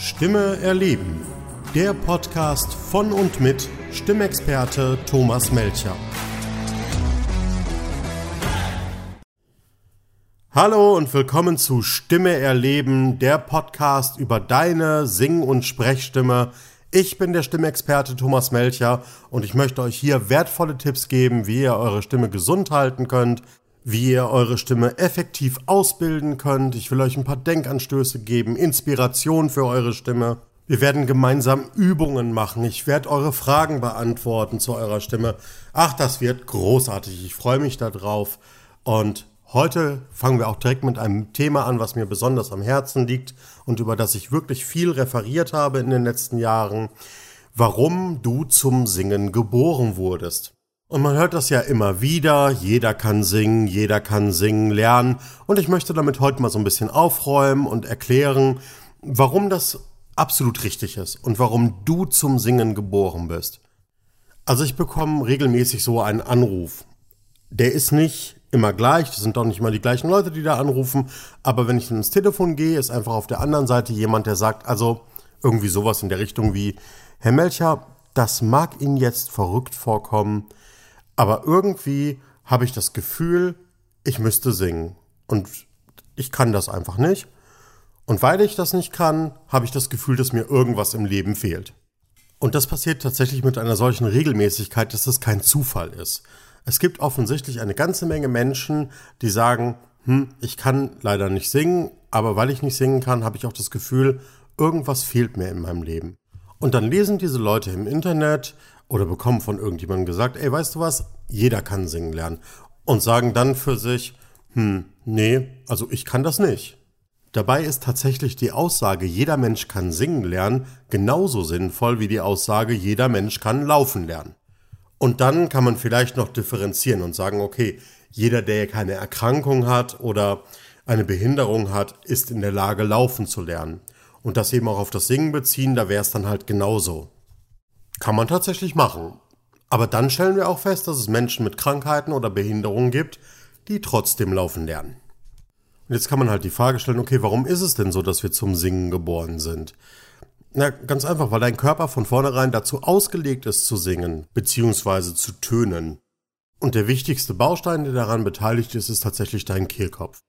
Stimme erleben. Der Podcast von und mit Stimmexperte Thomas Melcher. Hallo und willkommen zu Stimme erleben, der Podcast über deine Sing- und Sprechstimme. Ich bin der Stimmexperte Thomas Melcher und ich möchte euch hier wertvolle Tipps geben, wie ihr eure Stimme gesund halten könnt, wie ihr eure Stimme effektiv ausbilden könnt. Ich will euch ein paar Denkanstöße geben, Inspiration für eure Stimme. Wir werden gemeinsam Übungen machen. Ich werde eure Fragen beantworten zu eurer Stimme. Ach, das wird großartig. Ich freue mich darauf. Und heute fangen wir auch direkt mit einem Thema an, was mir besonders am Herzen liegt und über das ich wirklich viel referiert habe in den letzten Jahren. Warum du zum Singen geboren wurdest. Und man hört das ja immer wieder, jeder kann singen, jeder kann singen lernen. Und ich möchte damit heute mal so ein bisschen aufräumen und erklären, warum das absolut richtig ist und warum du zum Singen geboren bist. Also ich bekomme regelmäßig so einen Anruf. Der ist nicht immer gleich, das sind doch nicht immer die gleichen Leute, die da anrufen, aber wenn ich ins Telefon gehe, ist einfach auf der anderen Seite jemand, der sagt, also irgendwie sowas in der Richtung wie, Herr Melcher, das mag Ihnen jetzt verrückt vorkommen, aber irgendwie habe ich das Gefühl, ich müsste singen. Und ich kann das einfach nicht. Und weil ich das nicht kann, habe ich das Gefühl, dass mir irgendwas im Leben fehlt. Und das passiert tatsächlich mit einer solchen Regelmäßigkeit, dass das kein Zufall ist. Es gibt offensichtlich eine ganze Menge Menschen, die sagen, hm, ich kann leider nicht singen, aber weil ich nicht singen kann, habe ich auch das Gefühl, irgendwas fehlt mir in meinem Leben. Und dann lesen diese Leute im Internet oder bekommen von irgendjemandem gesagt, ey, weißt du was, jeder kann singen lernen. Und sagen dann für sich, hm, nee, also ich kann das nicht. Dabei ist tatsächlich die Aussage, jeder Mensch kann singen lernen, genauso sinnvoll wie die Aussage, jeder Mensch kann laufen lernen. Und dann kann man vielleicht noch differenzieren und sagen, okay, jeder, der keine Erkrankung hat oder eine Behinderung hat, ist in der Lage, laufen zu lernen. Und das eben auch auf das Singen beziehen, da wäre es dann halt genauso. Kann man tatsächlich machen. Aber dann stellen wir auch fest, dass es Menschen mit Krankheiten oder Behinderungen gibt, die trotzdem laufen lernen. Und jetzt kann man halt die Frage stellen, okay, warum ist es denn so, dass wir zum Singen geboren sind? Na, ganz einfach, weil dein Körper von vornherein dazu ausgelegt ist zu singen, beziehungsweise zu tönen. Und der wichtigste Baustein, der daran beteiligt ist, ist tatsächlich dein Kehlkopf.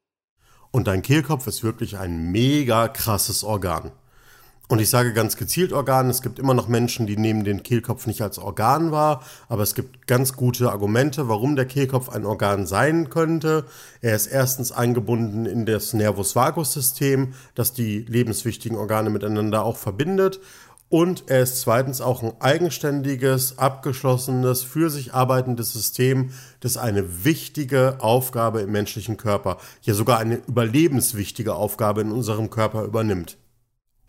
Und dein Kehlkopf ist wirklich ein mega krasses Organ. Und ich sage ganz gezielt Organ. Es gibt immer noch Menschen, die nehmen den Kehlkopf nicht als Organ wahr, aber es gibt ganz gute Argumente, warum der Kehlkopf ein Organ sein könnte. Er ist erstens eingebunden in das Nervus vagus System, das die lebenswichtigen Organe miteinander auch verbindet. Und er ist zweitens auch ein eigenständiges, abgeschlossenes, für sich arbeitendes System, das eine wichtige Aufgabe im menschlichen Körper, ja sogar eine überlebenswichtige Aufgabe in unserem Körper übernimmt.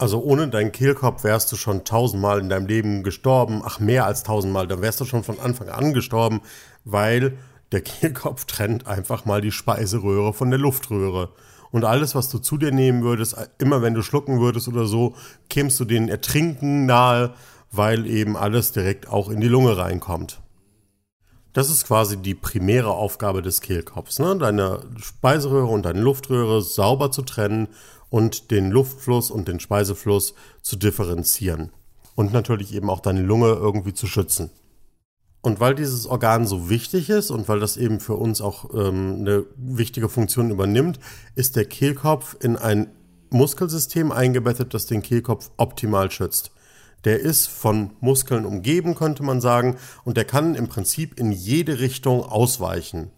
Also ohne deinen Kehlkopf wärst du schon tausendmal in deinem Leben gestorben. Ach, mehr als tausendmal. Dann wärst du schon von Anfang an gestorben, weil der Kehlkopf trennt einfach mal die Speiseröhre von der Luftröhre. Und alles, was du zu dir nehmen würdest, immer wenn du schlucken würdest oder so, kämst du den Ertrinken nahe, weil eben alles direkt auch in die Lunge reinkommt. Das ist quasi die primäre Aufgabe des Kehlkopfs, ne? deine Speiseröhre und deine Luftröhre sauber zu trennen und den Luftfluss und den Speisefluss zu differenzieren. Und natürlich eben auch deine Lunge irgendwie zu schützen. Und weil dieses Organ so wichtig ist und weil das eben für uns auch ähm, eine wichtige Funktion übernimmt, ist der Kehlkopf in ein Muskelsystem eingebettet, das den Kehlkopf optimal schützt. Der ist von Muskeln umgeben, könnte man sagen, und der kann im Prinzip in jede Richtung ausweichen.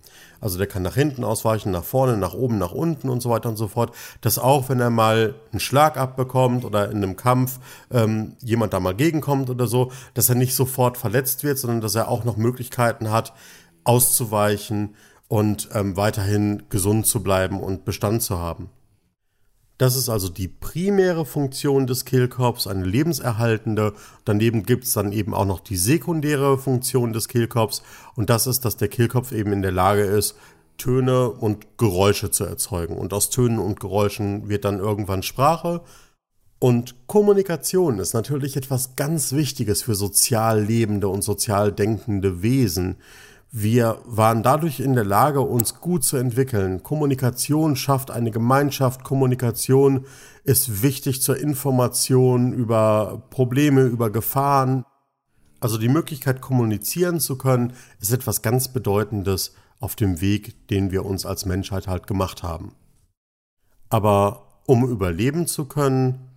Also der kann nach hinten ausweichen, nach vorne, nach oben, nach unten und so weiter und so fort. Dass auch, wenn er mal einen Schlag abbekommt oder in einem Kampf ähm, jemand da mal gegenkommt oder so, dass er nicht sofort verletzt wird, sondern dass er auch noch Möglichkeiten hat, auszuweichen und ähm, weiterhin gesund zu bleiben und Bestand zu haben. Das ist also die primäre Funktion des Kehlkopfs, eine lebenserhaltende. Daneben gibt es dann eben auch noch die sekundäre Funktion des Kehlkopfs und das ist, dass der Kehlkopf eben in der Lage ist, Töne und Geräusche zu erzeugen. Und aus Tönen und Geräuschen wird dann irgendwann Sprache. Und Kommunikation ist natürlich etwas ganz Wichtiges für sozial lebende und sozial denkende Wesen. Wir waren dadurch in der Lage, uns gut zu entwickeln. Kommunikation schafft eine Gemeinschaft. Kommunikation ist wichtig zur Information über Probleme, über Gefahren. Also die Möglichkeit, kommunizieren zu können, ist etwas ganz Bedeutendes auf dem Weg, den wir uns als Menschheit halt gemacht haben. Aber um überleben zu können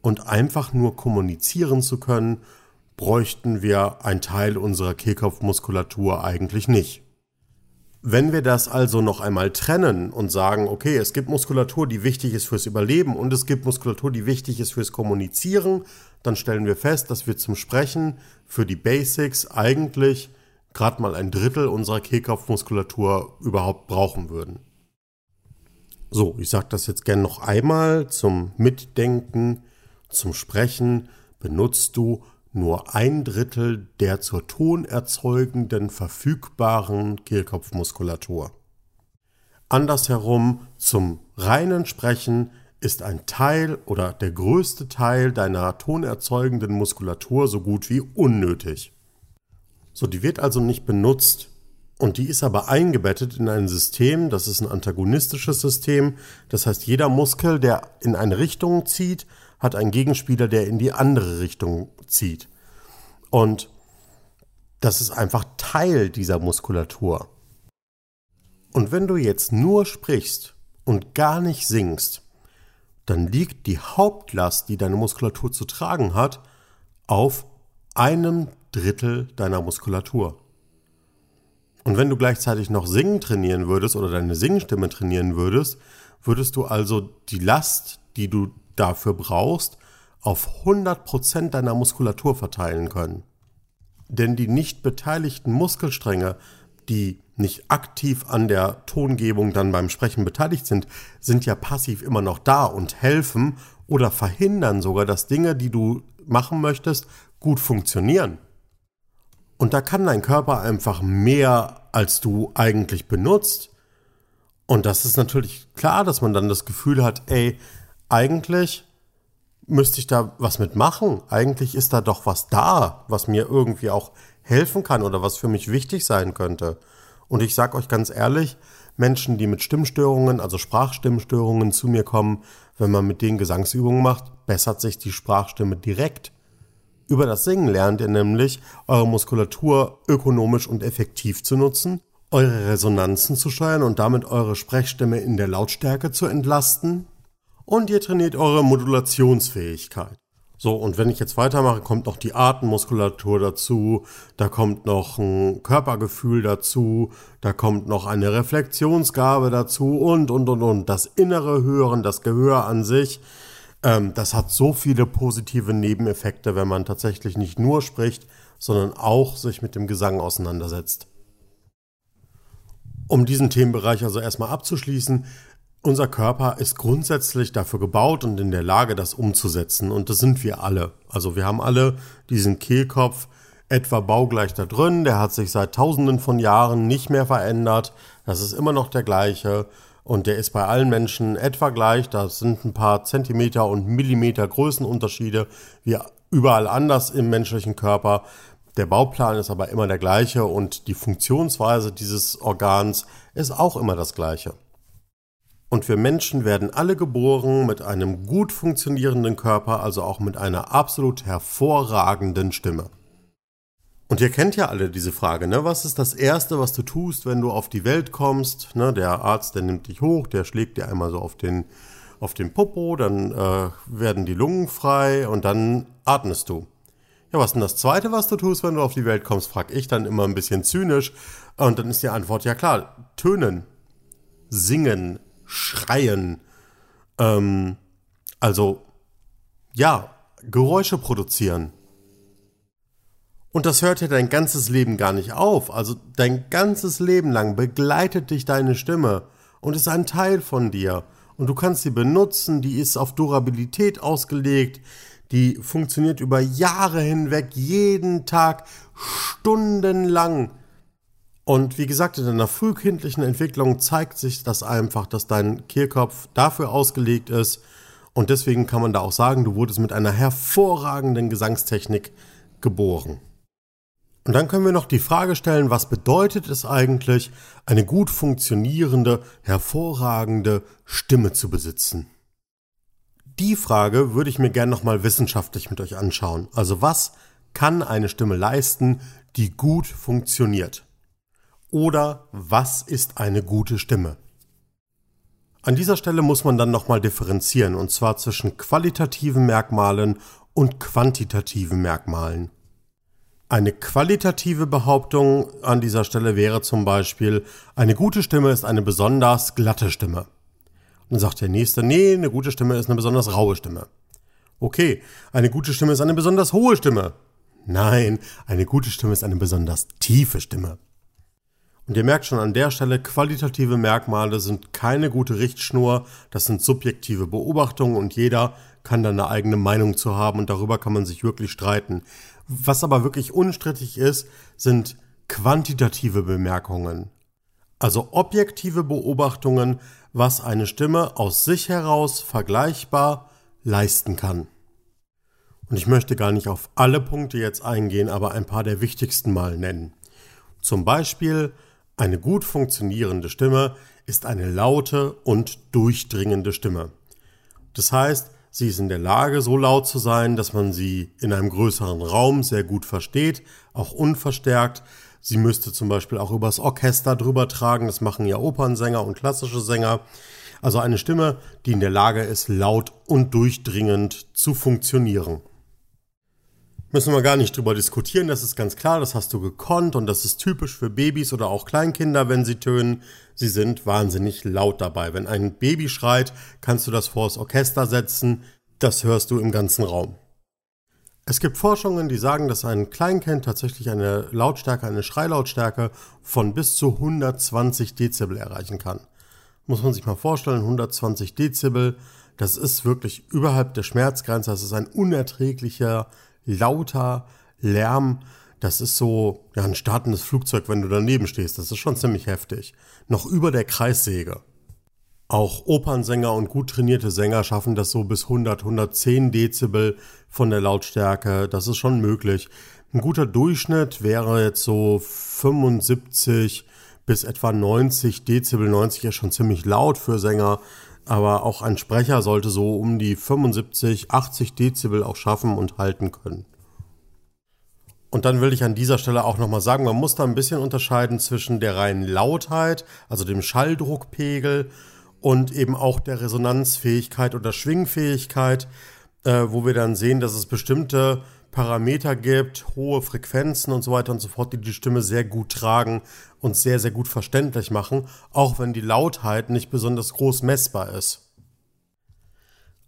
und einfach nur kommunizieren zu können, bräuchten wir einen Teil unserer Kehlkopfmuskulatur eigentlich nicht. Wenn wir das also noch einmal trennen und sagen, okay, es gibt Muskulatur, die wichtig ist fürs Überleben und es gibt Muskulatur, die wichtig ist fürs Kommunizieren, dann stellen wir fest, dass wir zum Sprechen für die Basics eigentlich gerade mal ein Drittel unserer Kehlkopfmuskulatur überhaupt brauchen würden. So, ich sage das jetzt gern noch einmal zum Mitdenken, zum Sprechen benutzt du nur ein Drittel der zur Ton erzeugenden verfügbaren Kehlkopfmuskulatur. Andersherum zum reinen Sprechen ist ein Teil oder der größte Teil deiner tonerzeugenden Muskulatur so gut wie unnötig. So, die wird also nicht benutzt. Und die ist aber eingebettet in ein System, das ist ein antagonistisches System. Das heißt, jeder Muskel, der in eine Richtung zieht, hat einen Gegenspieler, der in die andere Richtung zieht. Und das ist einfach Teil dieser Muskulatur. Und wenn du jetzt nur sprichst und gar nicht singst, dann liegt die Hauptlast, die deine Muskulatur zu tragen hat, auf einem Drittel deiner Muskulatur. Und wenn du gleichzeitig noch Singen trainieren würdest oder deine Singstimme trainieren würdest, würdest du also die Last, die du dafür brauchst, auf 100% deiner Muskulatur verteilen können. Denn die nicht beteiligten Muskelstränge, die nicht aktiv an der Tongebung dann beim Sprechen beteiligt sind, sind ja passiv immer noch da und helfen oder verhindern sogar, dass Dinge, die du machen möchtest, gut funktionieren. Und da kann dein Körper einfach mehr, als du eigentlich benutzt. Und das ist natürlich klar, dass man dann das Gefühl hat, ey, eigentlich müsste ich da was mitmachen. Eigentlich ist da doch was da, was mir irgendwie auch helfen kann oder was für mich wichtig sein könnte. Und ich sage euch ganz ehrlich, Menschen, die mit Stimmstörungen, also Sprachstimmstörungen zu mir kommen, wenn man mit denen Gesangsübungen macht, bessert sich die Sprachstimme direkt. Über das Singen lernt ihr nämlich, eure Muskulatur ökonomisch und effektiv zu nutzen, eure Resonanzen zu steuern und damit eure Sprechstimme in der Lautstärke zu entlasten. Und ihr trainiert eure Modulationsfähigkeit. So, und wenn ich jetzt weitermache, kommt noch die Atemmuskulatur dazu, da kommt noch ein Körpergefühl dazu, da kommt noch eine Reflexionsgabe dazu und, und, und, und. Das innere Hören, das Gehör an sich, ähm, das hat so viele positive Nebeneffekte, wenn man tatsächlich nicht nur spricht, sondern auch sich mit dem Gesang auseinandersetzt. Um diesen Themenbereich also erstmal abzuschließen, unser Körper ist grundsätzlich dafür gebaut und in der Lage, das umzusetzen. Und das sind wir alle. Also wir haben alle diesen Kehlkopf etwa baugleich da drin. Der hat sich seit tausenden von Jahren nicht mehr verändert. Das ist immer noch der gleiche. Und der ist bei allen Menschen etwa gleich. Da sind ein paar Zentimeter und Millimeter Größenunterschiede, wie überall anders im menschlichen Körper. Der Bauplan ist aber immer der gleiche und die Funktionsweise dieses Organs ist auch immer das gleiche. Und wir Menschen werden alle geboren mit einem gut funktionierenden Körper, also auch mit einer absolut hervorragenden Stimme. Und ihr kennt ja alle diese Frage, ne? Was ist das Erste, was du tust, wenn du auf die Welt kommst? Ne? Der Arzt, der nimmt dich hoch, der schlägt dir einmal so auf den, auf den Popo, dann äh, werden die Lungen frei und dann atmest du. Ja, was ist denn das Zweite, was du tust, wenn du auf die Welt kommst, frag ich dann immer ein bisschen zynisch. Und dann ist die Antwort, ja klar, tönen, singen, schreien. Ähm, also, ja, Geräusche produzieren. Und das hört ja dein ganzes Leben gar nicht auf. Also dein ganzes Leben lang begleitet dich deine Stimme und ist ein Teil von dir. Und du kannst sie benutzen, die ist auf Durabilität ausgelegt, die funktioniert über Jahre hinweg, jeden Tag, stundenlang. Und wie gesagt, in deiner frühkindlichen Entwicklung zeigt sich das einfach, dass dein Kehlkopf dafür ausgelegt ist. Und deswegen kann man da auch sagen, du wurdest mit einer hervorragenden Gesangstechnik geboren. Und dann können wir noch die Frage stellen, was bedeutet es eigentlich, eine gut funktionierende, hervorragende Stimme zu besitzen? Die Frage würde ich mir gern nochmal wissenschaftlich mit euch anschauen. Also was kann eine Stimme leisten, die gut funktioniert? Oder was ist eine gute Stimme? An dieser Stelle muss man dann nochmal differenzieren, und zwar zwischen qualitativen Merkmalen und quantitativen Merkmalen. Eine qualitative Behauptung an dieser Stelle wäre zum Beispiel, eine gute Stimme ist eine besonders glatte Stimme. Und dann sagt der Nächste, nee, eine gute Stimme ist eine besonders raue Stimme. Okay, eine gute Stimme ist eine besonders hohe Stimme. Nein, eine gute Stimme ist eine besonders tiefe Stimme. Und ihr merkt schon an der Stelle, qualitative Merkmale sind keine gute Richtschnur, das sind subjektive Beobachtungen und jeder kann da eine eigene Meinung zu haben und darüber kann man sich wirklich streiten. Was aber wirklich unstrittig ist, sind quantitative Bemerkungen. Also objektive Beobachtungen, was eine Stimme aus sich heraus vergleichbar leisten kann. Und ich möchte gar nicht auf alle Punkte jetzt eingehen, aber ein paar der wichtigsten mal nennen. Zum Beispiel eine gut funktionierende Stimme ist eine laute und durchdringende Stimme. Das heißt, Sie ist in der Lage, so laut zu sein, dass man sie in einem größeren Raum sehr gut versteht, auch unverstärkt. Sie müsste zum Beispiel auch übers Orchester drüber tragen. Das machen ja Opernsänger und klassische Sänger. Also eine Stimme, die in der Lage ist, laut und durchdringend zu funktionieren. Müssen wir gar nicht drüber diskutieren, das ist ganz klar, das hast du gekonnt und das ist typisch für Babys oder auch Kleinkinder, wenn sie tönen. Sie sind wahnsinnig laut dabei. Wenn ein Baby schreit, kannst du das vors Orchester setzen, das hörst du im ganzen Raum. Es gibt Forschungen, die sagen, dass ein Kleinkind tatsächlich eine Lautstärke, eine Schreilautstärke von bis zu 120 Dezibel erreichen kann. Muss man sich mal vorstellen, 120 Dezibel, das ist wirklich überhalb der Schmerzgrenze, das ist ein unerträglicher lauter Lärm. Das ist so ja, ein startendes Flugzeug, wenn du daneben stehst. Das ist schon ziemlich heftig. Noch über der Kreissäge. Auch Opernsänger und gut trainierte Sänger schaffen das so bis 100, 110 Dezibel von der Lautstärke. Das ist schon möglich. Ein guter Durchschnitt wäre jetzt so 75 bis etwa 90 Dezibel. 90 ist schon ziemlich laut für Sänger aber auch ein Sprecher sollte so um die 75, 80 Dezibel auch schaffen und halten können. Und dann will ich an dieser Stelle auch nochmal sagen, man muss da ein bisschen unterscheiden zwischen der reinen Lautheit, also dem Schalldruckpegel und eben auch der Resonanzfähigkeit oder Schwingfähigkeit, äh, wo wir dann sehen, dass es bestimmte Parameter gibt, hohe Frequenzen und so weiter und so fort, die die Stimme sehr gut tragen und sehr, sehr gut verständlich machen, auch wenn die Lautheit nicht besonders groß messbar ist.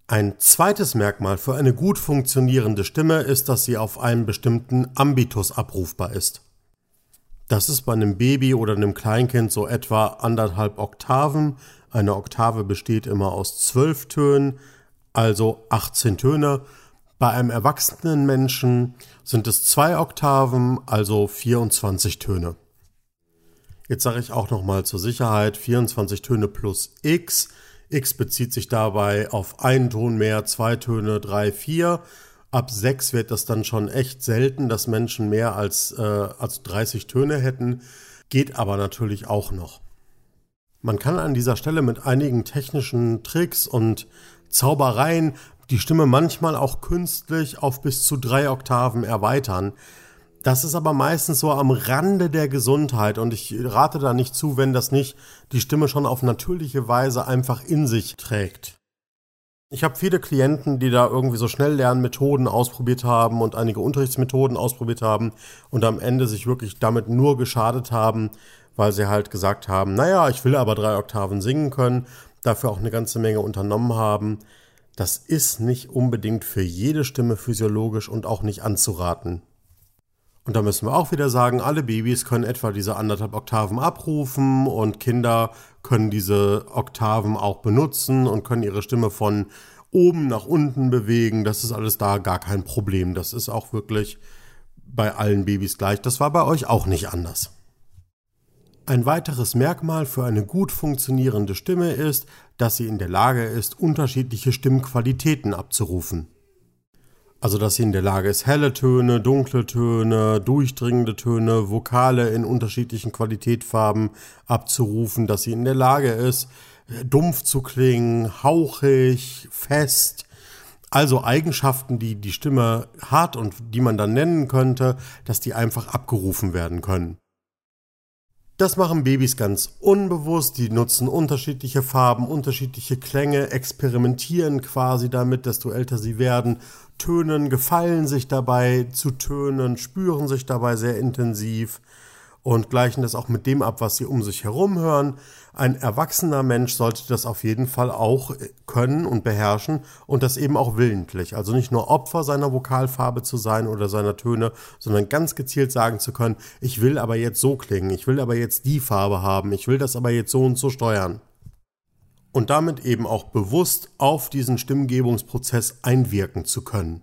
Ein zweites Merkmal für eine gut funktionierende Stimme ist, dass sie auf einen bestimmten Ambitus abrufbar ist. Das ist bei einem Baby oder einem Kleinkind so etwa anderthalb Oktaven. Eine Oktave besteht immer aus zwölf Tönen, also 18 Töne bei einem erwachsenen Menschen sind es zwei Oktaven, also 24 Töne. Jetzt sage ich auch nochmal zur Sicherheit 24 Töne plus x. x bezieht sich dabei auf einen Ton mehr, zwei Töne, drei, vier. Ab sechs wird das dann schon echt selten, dass Menschen mehr als, äh, als 30 Töne hätten. Geht aber natürlich auch noch. Man kann an dieser Stelle mit einigen technischen Tricks und Zaubereien die Stimme manchmal auch künstlich auf bis zu drei Oktaven erweitern. Das ist aber meistens so am Rande der Gesundheit und ich rate da nicht zu, wenn das nicht die Stimme schon auf natürliche Weise einfach in sich trägt. Ich habe viele Klienten, die da irgendwie so Schnelllernmethoden ausprobiert haben und einige Unterrichtsmethoden ausprobiert haben und am Ende sich wirklich damit nur geschadet haben, weil sie halt gesagt haben, naja, ich will aber drei Oktaven singen können, dafür auch eine ganze Menge unternommen haben. Das ist nicht unbedingt für jede Stimme physiologisch und auch nicht anzuraten. Und da müssen wir auch wieder sagen, alle Babys können etwa diese anderthalb Oktaven abrufen und Kinder können diese Oktaven auch benutzen und können ihre Stimme von oben nach unten bewegen. Das ist alles da gar kein Problem. Das ist auch wirklich bei allen Babys gleich. Das war bei euch auch nicht anders. Ein weiteres Merkmal für eine gut funktionierende Stimme ist, dass sie in der Lage ist, unterschiedliche Stimmqualitäten abzurufen. Also, dass sie in der Lage ist, helle Töne, dunkle Töne, durchdringende Töne, Vokale in unterschiedlichen Qualitätfarben abzurufen, dass sie in der Lage ist, dumpf zu klingen, hauchig, fest. Also Eigenschaften, die die Stimme hat und die man dann nennen könnte, dass die einfach abgerufen werden können. Das machen Babys ganz unbewusst. Die nutzen unterschiedliche Farben, unterschiedliche Klänge, experimentieren quasi damit, desto älter sie werden, tönen, gefallen sich dabei zu tönen, spüren sich dabei sehr intensiv und gleichen das auch mit dem ab, was sie um sich herum hören. Ein erwachsener Mensch sollte das auf jeden Fall auch können und beherrschen und das eben auch willentlich. Also nicht nur Opfer seiner Vokalfarbe zu sein oder seiner Töne, sondern ganz gezielt sagen zu können, ich will aber jetzt so klingen, ich will aber jetzt die Farbe haben, ich will das aber jetzt so und so steuern. Und damit eben auch bewusst auf diesen Stimmgebungsprozess einwirken zu können.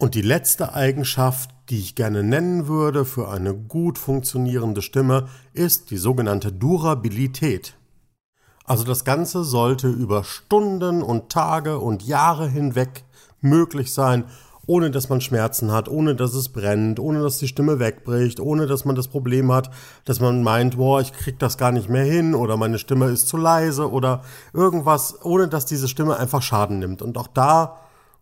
Und die letzte Eigenschaft, die ich gerne nennen würde für eine gut funktionierende Stimme, ist die sogenannte Durabilität. Also das Ganze sollte über Stunden und Tage und Jahre hinweg möglich sein, ohne dass man Schmerzen hat, ohne dass es brennt, ohne dass die Stimme wegbricht, ohne dass man das Problem hat, dass man meint, boah, ich krieg das gar nicht mehr hin oder meine Stimme ist zu leise oder irgendwas, ohne dass diese Stimme einfach Schaden nimmt. Und auch da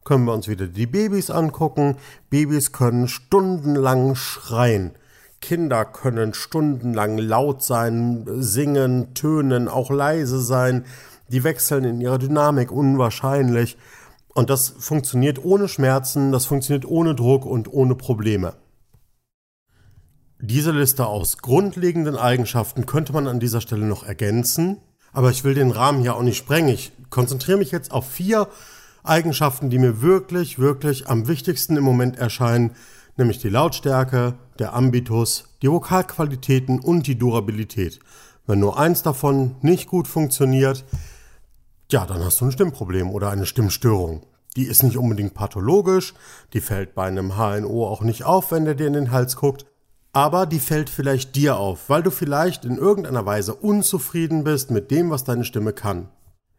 können wir uns wieder die Babys angucken. Babys können stundenlang schreien. Kinder können stundenlang laut sein, singen, tönen, auch leise sein. Die wechseln in ihrer Dynamik unwahrscheinlich. Und das funktioniert ohne Schmerzen, das funktioniert ohne Druck und ohne Probleme. Diese Liste aus grundlegenden Eigenschaften könnte man an dieser Stelle noch ergänzen, aber ich will den Rahmen hier auch nicht sprengen. Ich konzentriere mich jetzt auf vier Eigenschaften, die mir wirklich, wirklich am wichtigsten im Moment erscheinen, nämlich die Lautstärke, der Ambitus, die Vokalqualitäten und die Durabilität. Wenn nur eins davon nicht gut funktioniert, ja, dann hast du ein Stimmproblem oder eine Stimmstörung. Die ist nicht unbedingt pathologisch, die fällt bei einem HNO auch nicht auf, wenn der dir in den Hals guckt, aber die fällt vielleicht dir auf, weil du vielleicht in irgendeiner Weise unzufrieden bist mit dem, was deine Stimme kann.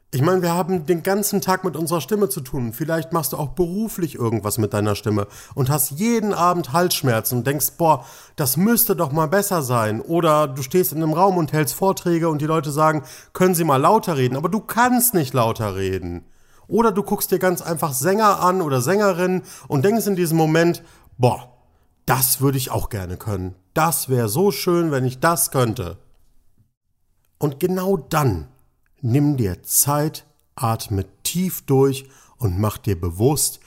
Ich meine, wir haben den ganzen Tag mit unserer Stimme zu tun. Vielleicht machst du auch beruflich irgendwas mit deiner Stimme und hast jeden Abend Halsschmerzen und denkst, boah, das müsste doch mal besser sein. Oder du stehst in einem Raum und hältst Vorträge und die Leute sagen, können Sie mal lauter reden, aber du kannst nicht lauter reden. Oder du guckst dir ganz einfach Sänger an oder Sängerinnen und denkst in diesem Moment, boah, das würde ich auch gerne können. Das wäre so schön, wenn ich das könnte. Und genau dann Nimm dir Zeit, atme tief durch und mach dir bewusst,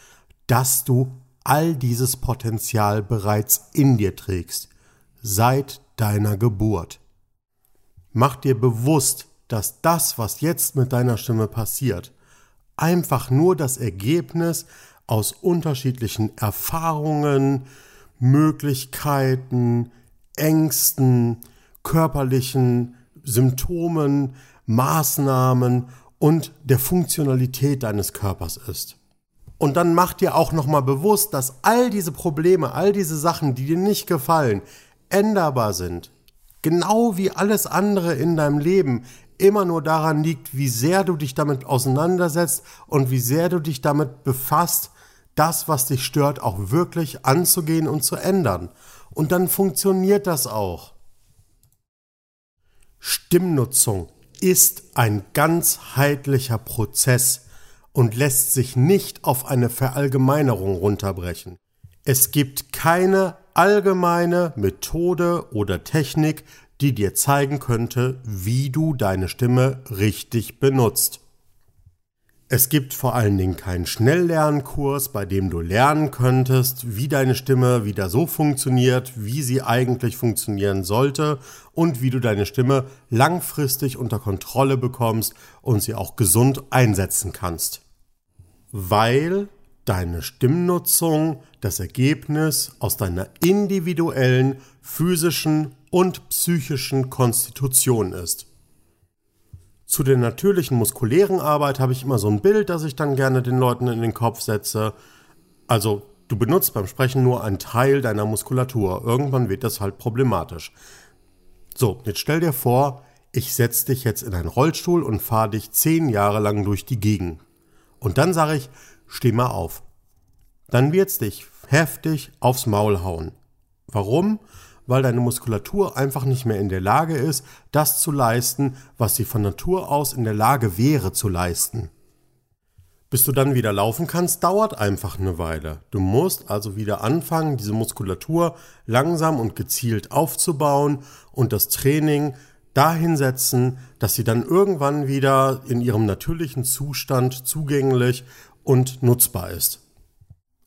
dass du all dieses Potenzial bereits in dir trägst, seit deiner Geburt. Mach dir bewusst, dass das, was jetzt mit deiner Stimme passiert, einfach nur das Ergebnis aus unterschiedlichen Erfahrungen, Möglichkeiten, Ängsten, körperlichen Symptomen, Maßnahmen und der Funktionalität deines Körpers ist. Und dann mach dir auch nochmal bewusst, dass all diese Probleme, all diese Sachen, die dir nicht gefallen, änderbar sind. Genau wie alles andere in deinem Leben immer nur daran liegt, wie sehr du dich damit auseinandersetzt und wie sehr du dich damit befasst, das, was dich stört, auch wirklich anzugehen und zu ändern. Und dann funktioniert das auch. Stimmnutzung ist ein ganzheitlicher Prozess und lässt sich nicht auf eine Verallgemeinerung runterbrechen. Es gibt keine allgemeine Methode oder Technik, die dir zeigen könnte, wie du deine Stimme richtig benutzt. Es gibt vor allen Dingen keinen Schnelllernkurs, bei dem du lernen könntest, wie deine Stimme wieder so funktioniert, wie sie eigentlich funktionieren sollte und wie du deine Stimme langfristig unter Kontrolle bekommst und sie auch gesund einsetzen kannst. Weil deine Stimmnutzung das Ergebnis aus deiner individuellen physischen und psychischen Konstitution ist. Zu der natürlichen muskulären Arbeit habe ich immer so ein Bild, das ich dann gerne den Leuten in den Kopf setze. Also du benutzt beim Sprechen nur einen Teil deiner Muskulatur. Irgendwann wird das halt problematisch. So, jetzt stell dir vor, ich setze dich jetzt in einen Rollstuhl und fahre dich zehn Jahre lang durch die Gegend. Und dann sage ich, steh mal auf. dann wird's dich heftig aufs Maul hauen. Warum? Weil deine Muskulatur einfach nicht mehr in der Lage ist, das zu leisten, was sie von Natur aus in der Lage wäre zu leisten. Bis du dann wieder laufen kannst, dauert einfach eine Weile. Du musst also wieder anfangen, diese Muskulatur langsam und gezielt aufzubauen und das Training dahin setzen, dass sie dann irgendwann wieder in ihrem natürlichen Zustand zugänglich und nutzbar ist.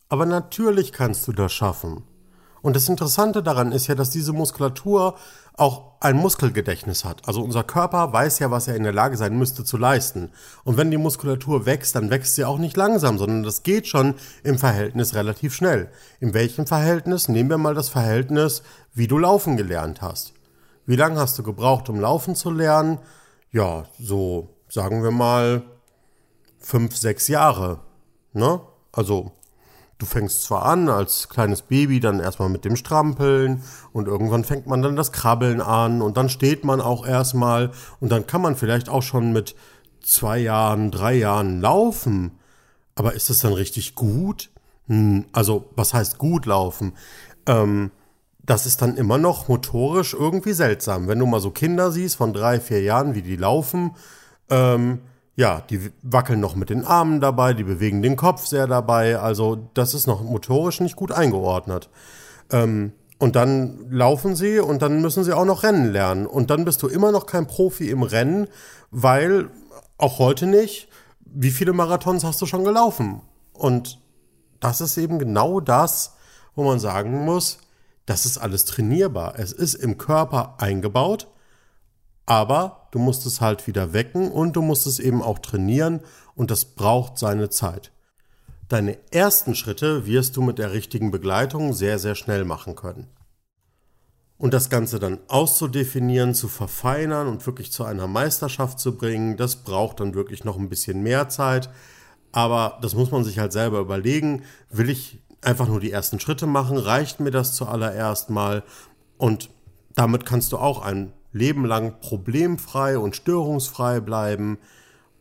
Aber natürlich kannst du das schaffen. Und das Interessante daran ist ja, dass diese Muskulatur auch ein Muskelgedächtnis hat. Also unser Körper weiß ja, was er in der Lage sein müsste zu leisten. Und wenn die Muskulatur wächst, dann wächst sie auch nicht langsam, sondern das geht schon im Verhältnis relativ schnell. In welchem Verhältnis? Nehmen wir mal das Verhältnis, wie du laufen gelernt hast. Wie lange hast du gebraucht, um laufen zu lernen? Ja, so sagen wir mal fünf, sechs Jahre. Ne? Also Du fängst zwar an als kleines Baby dann erstmal mit dem Strampeln und irgendwann fängt man dann das Krabbeln an und dann steht man auch erstmal und dann kann man vielleicht auch schon mit zwei Jahren, drei Jahren laufen. Aber ist das dann richtig gut? Hm, also, was heißt gut laufen? Ähm, das ist dann immer noch motorisch irgendwie seltsam. Wenn du mal so Kinder siehst von drei, vier Jahren, wie die laufen, ähm, ja, die wackeln noch mit den Armen dabei, die bewegen den Kopf sehr dabei. Also das ist noch motorisch nicht gut eingeordnet. Ähm, und dann laufen sie und dann müssen sie auch noch Rennen lernen. Und dann bist du immer noch kein Profi im Rennen, weil auch heute nicht, wie viele Marathons hast du schon gelaufen? Und das ist eben genau das, wo man sagen muss, das ist alles trainierbar. Es ist im Körper eingebaut aber du musst es halt wieder wecken und du musst es eben auch trainieren und das braucht seine Zeit. Deine ersten Schritte wirst du mit der richtigen Begleitung sehr, sehr schnell machen können. Und das Ganze dann auszudefinieren, zu verfeinern und wirklich zu einer Meisterschaft zu bringen, das braucht dann wirklich noch ein bisschen mehr Zeit. Aber das muss man sich halt selber überlegen. Will ich einfach nur die ersten Schritte machen? Reicht mir das zuallererst mal? Und damit kannst du auch ein Leben lang problemfrei und störungsfrei bleiben.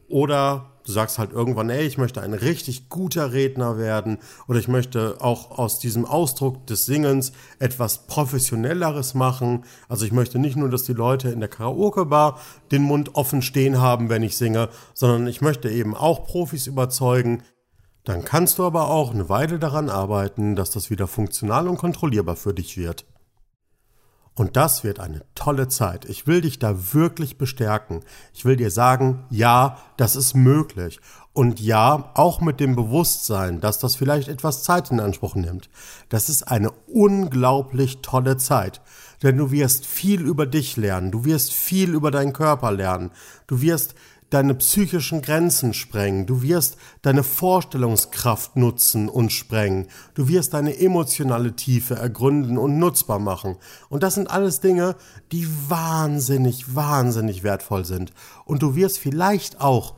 Oder du sagst halt irgendwann, ey, ich möchte ein richtig guter Redner werden oder ich möchte auch aus diesem Ausdruck des Singens etwas Professionelleres machen. Also ich möchte nicht nur, dass die Leute in der Karaoke-Bar den Mund offen stehen haben, wenn ich singe, sondern ich möchte eben auch Profis überzeugen. Dann kannst du aber auch eine Weile daran arbeiten, dass das wieder funktional und kontrollierbar für dich wird. Und das wird eine tolle Zeit. Ich will dich da wirklich bestärken. Ich will dir sagen, ja, das ist möglich. Und ja, auch mit dem Bewusstsein, dass das vielleicht etwas Zeit in Anspruch nimmt. Das ist eine unglaublich tolle Zeit. Denn du wirst viel über dich lernen. Du wirst viel über deinen Körper lernen. Du wirst deine psychischen Grenzen sprengen, du wirst deine Vorstellungskraft nutzen und sprengen, du wirst deine emotionale Tiefe ergründen und nutzbar machen. Und das sind alles Dinge, die wahnsinnig, wahnsinnig wertvoll sind. Und du wirst vielleicht auch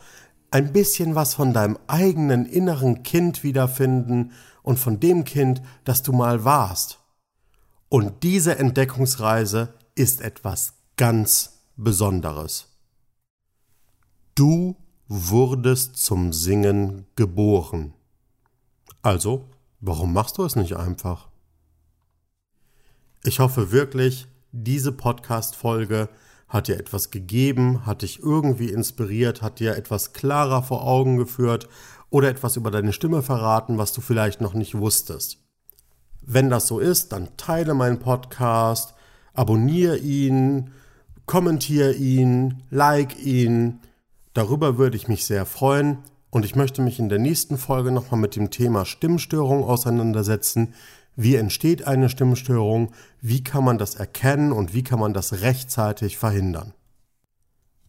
ein bisschen was von deinem eigenen inneren Kind wiederfinden und von dem Kind, das du mal warst. Und diese Entdeckungsreise ist etwas ganz Besonderes. Du wurdest zum Singen geboren. Also, warum machst du es nicht einfach? Ich hoffe wirklich, diese Podcast-Folge hat dir etwas gegeben, hat dich irgendwie inspiriert, hat dir etwas klarer vor Augen geführt oder etwas über deine Stimme verraten, was du vielleicht noch nicht wusstest. Wenn das so ist, dann teile meinen Podcast, abonniere ihn, kommentiere ihn, like ihn, Darüber würde ich mich sehr freuen und ich möchte mich in der nächsten Folge nochmal mit dem Thema Stimmstörung auseinandersetzen. Wie entsteht eine Stimmstörung? Wie kann man das erkennen und wie kann man das rechtzeitig verhindern?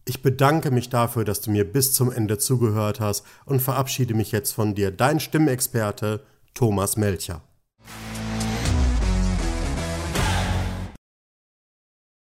Ich bedanke mich dafür, dass du mir bis zum Ende zugehört hast und verabschiede mich jetzt von dir, dein Stimmexperte Thomas Melcher.